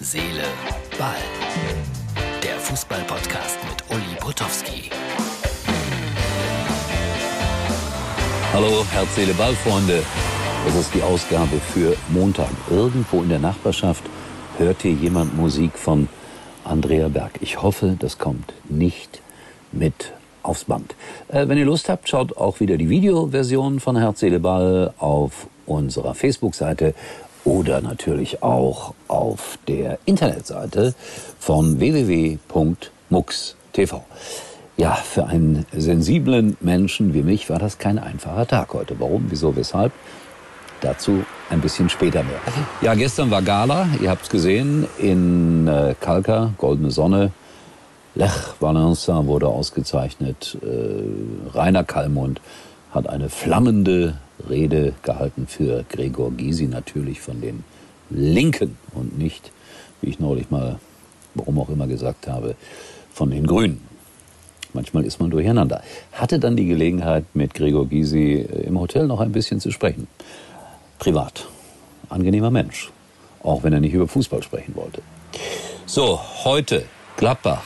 Seele, Ball. Der Fußball-Podcast mit Uli Potowski. Hallo, Herz, Seele, Ball, Freunde. Das ist die Ausgabe für Montag. Irgendwo in der Nachbarschaft hört hier jemand Musik von Andrea Berg. Ich hoffe, das kommt nicht mit aufs Band. Äh, wenn ihr Lust habt, schaut auch wieder die Videoversion von Herz, Seele, Ball auf unserer Facebook-Seite oder natürlich auch auf der Internetseite von www.mux.tv. Ja, für einen sensiblen Menschen wie mich war das kein einfacher Tag heute. Warum, wieso, weshalb? Dazu ein bisschen später mehr. Ja, gestern war Gala, ihr habt es gesehen, in äh, Kalka, Goldene Sonne. Lech Valenza wurde ausgezeichnet. Äh, Rainer Kallmund hat eine flammende Rede gehalten für Gregor Gysi, natürlich von den Linken und nicht, wie ich neulich mal, warum auch immer gesagt habe, von den Grünen. Manchmal ist man durcheinander. Hatte dann die Gelegenheit, mit Gregor Gysi äh, im Hotel noch ein bisschen zu sprechen. Privat. Angenehmer Mensch. Auch wenn er nicht über Fußball sprechen wollte. So, heute Gladbach.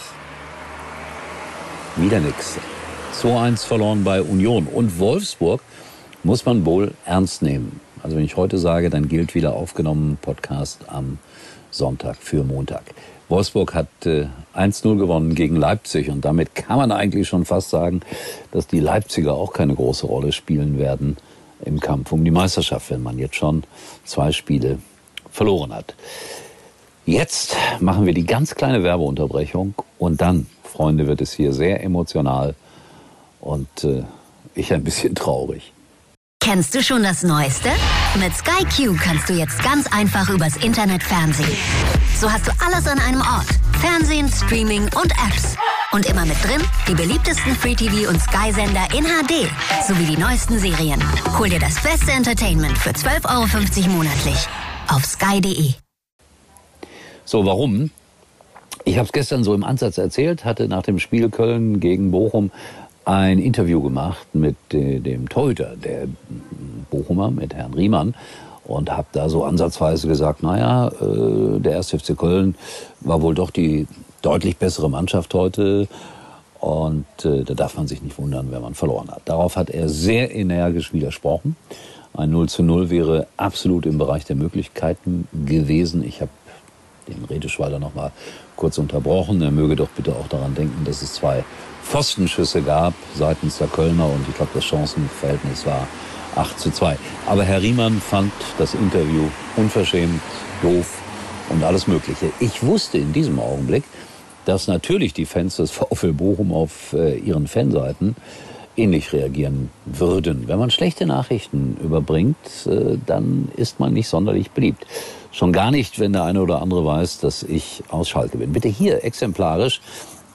Wieder nix. 2-1 verloren bei Union. Und Wolfsburg muss man wohl ernst nehmen. Also wenn ich heute sage, dann gilt wieder aufgenommen Podcast am Sonntag für Montag. Wolfsburg hat äh, 1-0 gewonnen gegen Leipzig und damit kann man eigentlich schon fast sagen, dass die Leipziger auch keine große Rolle spielen werden im Kampf um die Meisterschaft, wenn man jetzt schon zwei Spiele verloren hat. Jetzt machen wir die ganz kleine Werbeunterbrechung und dann, Freunde, wird es hier sehr emotional und äh, ich ein bisschen traurig. Kennst du schon das Neueste? Mit Sky Q kannst du jetzt ganz einfach übers Internet Fernsehen. So hast du alles an einem Ort. Fernsehen, Streaming und Apps. Und immer mit drin die beliebtesten Free-TV- und Sky-Sender in HD. Sowie die neuesten Serien. Hol dir das beste Entertainment für 12,50 Euro monatlich. Auf sky.de. So, warum? Ich habe es gestern so im Ansatz erzählt, hatte nach dem Spiel Köln gegen Bochum ein Interview gemacht mit dem Torhüter der Bochumer, mit Herrn Riemann und habe da so ansatzweise gesagt, naja, äh, der 1. FC Köln war wohl doch die deutlich bessere Mannschaft heute und äh, da darf man sich nicht wundern, wenn man verloren hat. Darauf hat er sehr energisch widersprochen. Ein 0 zu 0 wäre absolut im Bereich der Möglichkeiten gewesen. Ich habe den Redeschweiler noch mal kurz unterbrochen. Er möge doch bitte auch daran denken, dass es zwei Pfostenschüsse gab seitens der Kölner und ich glaube, das Chancenverhältnis war 8 zu 2. Aber Herr Riemann fand das Interview unverschämt, doof und alles Mögliche. Ich wusste in diesem Augenblick, dass natürlich die Fans des VfL Bochum auf äh, ihren Fanseiten ähnlich reagieren würden. Wenn man schlechte Nachrichten überbringt, äh, dann ist man nicht sonderlich beliebt. Schon gar nicht, wenn der eine oder andere weiß, dass ich aus Schalke bin. Bitte hier exemplarisch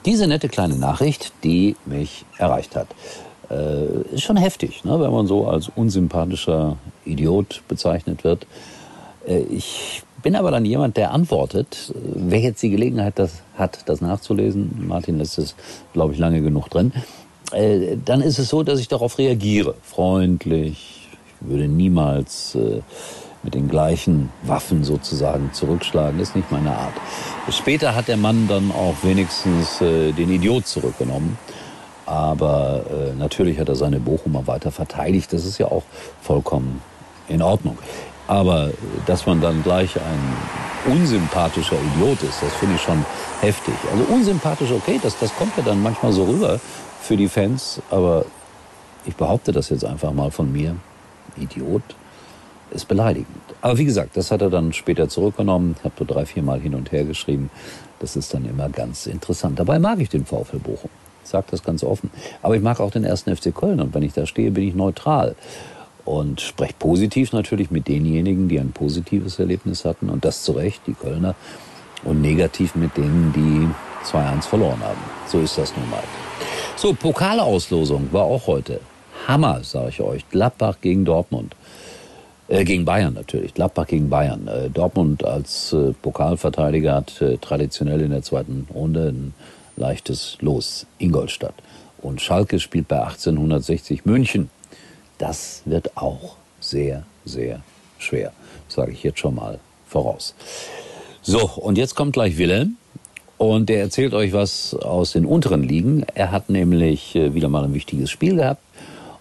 diese nette kleine Nachricht, die mich erreicht hat. Äh, ist schon heftig, ne, wenn man so als unsympathischer Idiot bezeichnet wird. Äh, ich bin aber dann jemand, der antwortet. Wer jetzt die Gelegenheit das hat, das nachzulesen, Martin lässt es, glaube ich, lange genug drin, äh, dann ist es so, dass ich darauf reagiere. Freundlich. Ich würde niemals äh, mit den gleichen Waffen sozusagen zurückschlagen. Ist nicht meine Art. Später hat der Mann dann auch wenigstens äh, den Idiot zurückgenommen. Aber äh, natürlich hat er seine Bochumer weiter verteidigt. Das ist ja auch vollkommen in Ordnung. Aber dass man dann gleich ein unsympathischer Idiot ist, das finde ich schon heftig. Also unsympathisch, okay, das, das kommt ja dann manchmal so rüber für die Fans. Aber ich behaupte das jetzt einfach mal von mir. Idiot ist beleidigend. Aber wie gesagt, das hat er dann später zurückgenommen. Ich habe so drei, vier Mal hin und her geschrieben. Das ist dann immer ganz interessant. Dabei mag ich den VfL Bochum. Sage das ganz offen. Aber ich mag auch den ersten FC Köln. Und wenn ich da stehe, bin ich neutral. Und spreche positiv natürlich mit denjenigen, die ein positives Erlebnis hatten. Und das zu Recht, die Kölner. Und negativ mit denen, die 2-1 verloren haben. So ist das nun mal. So, Pokalauslosung war auch heute. Hammer, sage ich euch. Gladbach gegen Dortmund. Äh, gegen Bayern natürlich. Gladbach gegen Bayern. Äh, Dortmund als äh, Pokalverteidiger hat äh, traditionell in der zweiten Runde ein leichtes Los. Ingolstadt. Und Schalke spielt bei 1860 München. Das wird auch sehr, sehr schwer. Sage ich jetzt schon mal voraus. So, und jetzt kommt gleich Wilhelm. Und der erzählt euch was aus den unteren Ligen. Er hat nämlich äh, wieder mal ein wichtiges Spiel gehabt.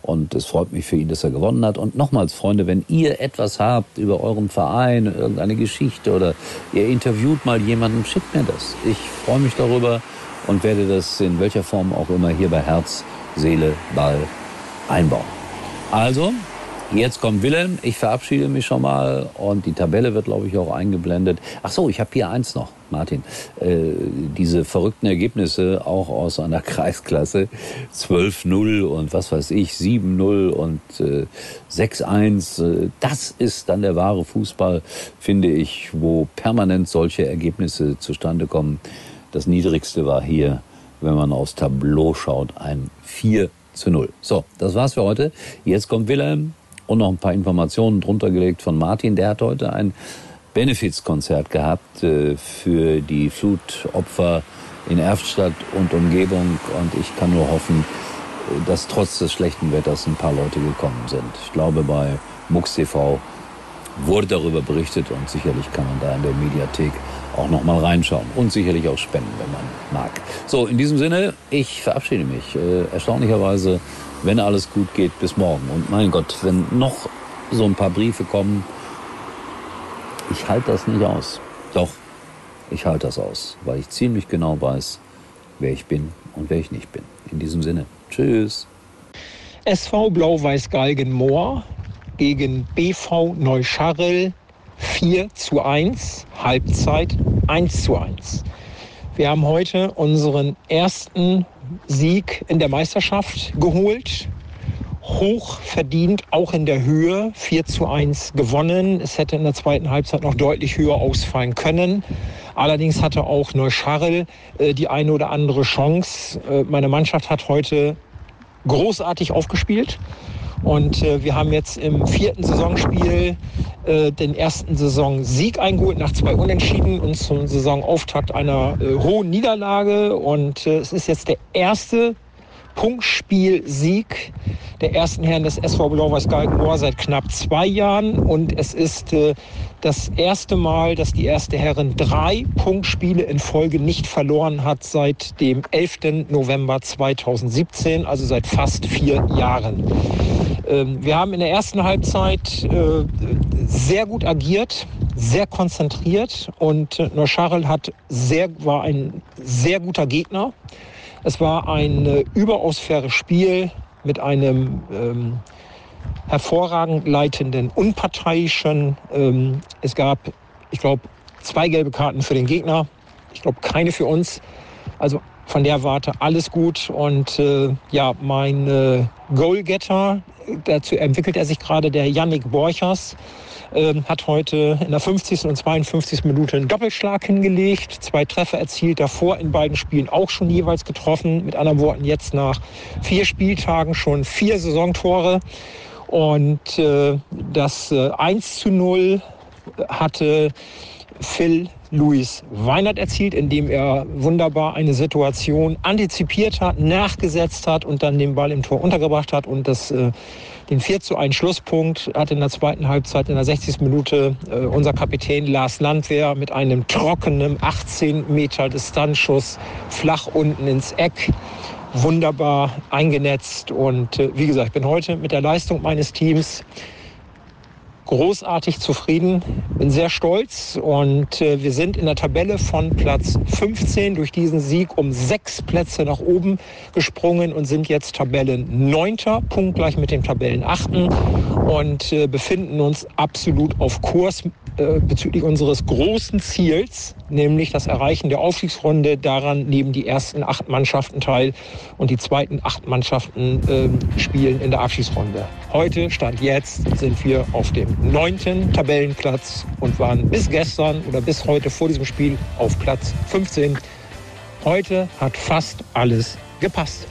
Und es freut mich für ihn, dass er gewonnen hat. Und nochmals, Freunde, wenn ihr etwas habt über euren Verein, irgendeine Geschichte oder ihr interviewt mal jemanden, schickt mir das. Ich freue mich darüber und werde das in welcher Form auch immer hier bei Herz, Seele, Ball einbauen. Also, Jetzt kommt Wilhelm, ich verabschiede mich schon mal und die Tabelle wird, glaube ich, auch eingeblendet. Ach so, ich habe hier eins noch, Martin. Äh, diese verrückten Ergebnisse auch aus einer Kreisklasse. 12-0 und was weiß ich, 7-0 und äh, 6-1. Äh, das ist dann der wahre Fußball, finde ich, wo permanent solche Ergebnisse zustande kommen. Das niedrigste war hier, wenn man aufs Tableau schaut, ein 4 zu 0. So, das war's für heute. Jetzt kommt Wilhelm und noch ein paar Informationen drunter gelegt von Martin. Der hat heute ein Benefizkonzert gehabt äh, für die Flutopfer in Erftstadt und Umgebung. Und ich kann nur hoffen, dass trotz des schlechten Wetters ein paar Leute gekommen sind. Ich glaube, bei MUX TV wurde darüber berichtet und sicherlich kann man da in der Mediathek auch noch mal reinschauen und sicherlich auch spenden, wenn man mag. So, in diesem Sinne, ich verabschiede mich. Äh, erstaunlicherweise wenn alles gut geht, bis morgen. Und mein Gott, wenn noch so ein paar Briefe kommen, ich halte das nicht aus. Doch, ich halte das aus, weil ich ziemlich genau weiß, wer ich bin und wer ich nicht bin. In diesem Sinne, tschüss. SV Blau-Weiß Galgenmoor gegen BV Neuscharrel 4 zu 1, Halbzeit 1 zu 1. Wir haben heute unseren ersten Sieg in der Meisterschaft geholt. Hoch verdient, auch in der Höhe, 4 zu 1 gewonnen. Es hätte in der zweiten Halbzeit noch deutlich höher ausfallen können. Allerdings hatte auch Neuscharrel äh, die eine oder andere Chance. Äh, meine Mannschaft hat heute großartig aufgespielt. Und äh, wir haben jetzt im vierten Saisonspiel äh, den ersten Saisonsieg eingeholt nach zwei Unentschieden und zum Saisonauftakt einer äh, hohen Niederlage. Und äh, es ist jetzt der erste Punktspielsieg der ersten Herren des SV Blau-Weiß Galgenmoor seit knapp zwei Jahren. Und es ist äh, das erste Mal, dass die erste Herren drei Punktspiele in Folge nicht verloren hat seit dem 11. November 2017, also seit fast vier Jahren. Ähm, wir haben in der ersten Halbzeit äh, sehr gut agiert, sehr konzentriert und äh, Neuscharel hat sehr, war ein sehr guter Gegner. Es war ein äh, überaus faires Spiel mit einem ähm, hervorragend leitenden, unparteiischen. Ähm, es gab, ich glaube, zwei gelbe Karten für den Gegner. Ich glaube, keine für uns. Also von der Warte alles gut. Und äh, ja, mein äh, Goalgetter, dazu entwickelt er sich gerade, der Yannick Borchers, äh, hat heute in der 50. und 52. Minute einen Doppelschlag hingelegt, zwei Treffer erzielt, davor in beiden Spielen auch schon jeweils getroffen. Mit anderen Worten, jetzt nach vier Spieltagen schon vier Saisontore. Und äh, das äh, 1 zu 0 hatte Phil Luis Weinert erzielt, indem er wunderbar eine Situation antizipiert hat, nachgesetzt hat und dann den Ball im Tor untergebracht hat und das, äh, den 4 zu 1 Schlusspunkt hat in der zweiten Halbzeit in der 60. Minute äh, unser Kapitän Lars Landwehr mit einem trockenen 18 Meter Distanzschuss flach unten ins Eck wunderbar eingenetzt und äh, wie gesagt, ich bin heute mit der Leistung meines Teams großartig zufrieden, bin sehr stolz und äh, wir sind in der Tabelle von Platz 15 durch diesen Sieg um sechs Plätze nach oben gesprungen und sind jetzt Tabellen 9. punktgleich mit dem Tabellen 8. und äh, befinden uns absolut auf Kurs äh, bezüglich unseres großen Ziels, nämlich das Erreichen der Aufstiegsrunde. Daran nehmen die ersten acht Mannschaften teil und die zweiten acht Mannschaften äh, spielen in der Abschiedsrunde. Heute, Stand jetzt, sind wir auf dem neunten Tabellenplatz und waren bis gestern oder bis heute vor diesem Spiel auf Platz 15. Heute hat fast alles gepasst.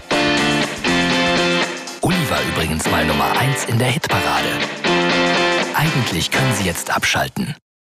Uli war übrigens mal Nummer 1 in der Hitparade. Eigentlich können Sie jetzt abschalten.